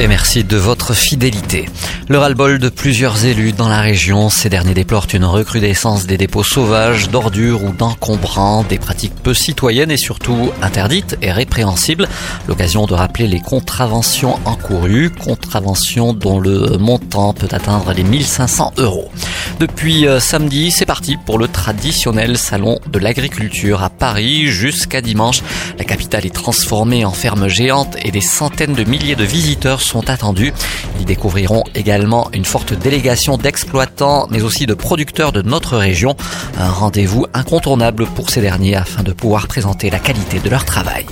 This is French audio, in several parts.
Et merci de votre fidélité. Le ras-le-bol de plusieurs élus dans la région, ces derniers déplorent une recrudescence des dépôts sauvages, d'ordures ou d'encombrants, des pratiques peu citoyennes et surtout interdites et répréhensibles. L'occasion de rappeler les contraventions encourues, contraventions dont le montant peut atteindre les 1500 euros. Depuis euh, samedi, c'est parti pour le traditionnel salon de l'agriculture à Paris jusqu'à dimanche. La capitale est transformée en ferme géante et des centaines de milliers de visiteurs sont attendus. Ils découvriront également une forte délégation d'exploitants mais aussi de producteurs de notre région. Un rendez-vous incontournable pour ces derniers afin de pouvoir présenter la qualité de leur travail.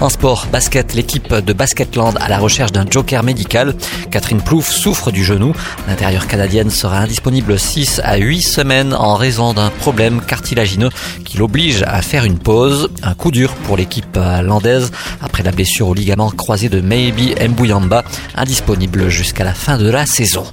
En sport, basket, l'équipe de Basketland à la recherche d'un joker médical. Catherine Plouffe souffre du genou. L'intérieur canadienne sera indisponible 6 à 8 semaines en raison d'un problème cartilagineux qui l'oblige à faire une pause. Un coup dur pour l'équipe landaise après la blessure au ligament croisé de Maybe Mbuyamba, indisponible jusqu'à la fin de la saison.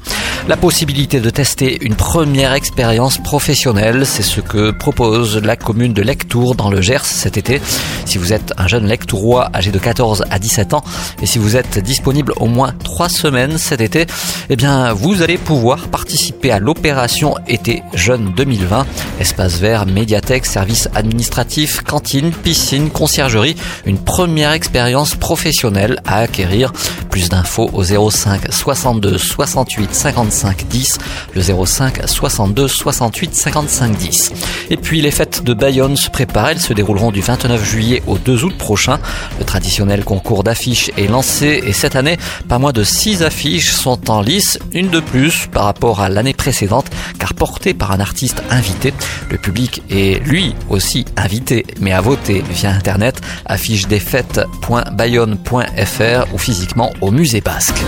La possibilité de tester une première expérience professionnelle, c'est ce que propose la commune de Lectour dans le Gers cet été. Si vous êtes un jeune lectourois âgé de 14 à 17 ans et si vous êtes disponible au moins 3 semaines cet été, eh bien vous allez pouvoir participer à l'opération été jeune 2020. Espace vert, médiathèque, services administratifs, cantine, piscine, conciergerie, une première expérience professionnelle à acquérir. Plus d'infos au 05 62 68 55 10, le 05 62 68 55 10. Et puis les fêtes de Bayonne se préparent, elles se dérouleront du 29 juillet au 2 août prochain. Le traditionnel concours d'affiches est lancé et cette année, pas moins de 6 affiches sont en lice, une de plus par rapport à l'année précédente, car portée par un artiste invité. Le public est lui aussi invité, mais à voter via internet, affiche ou physiquement au musée basque.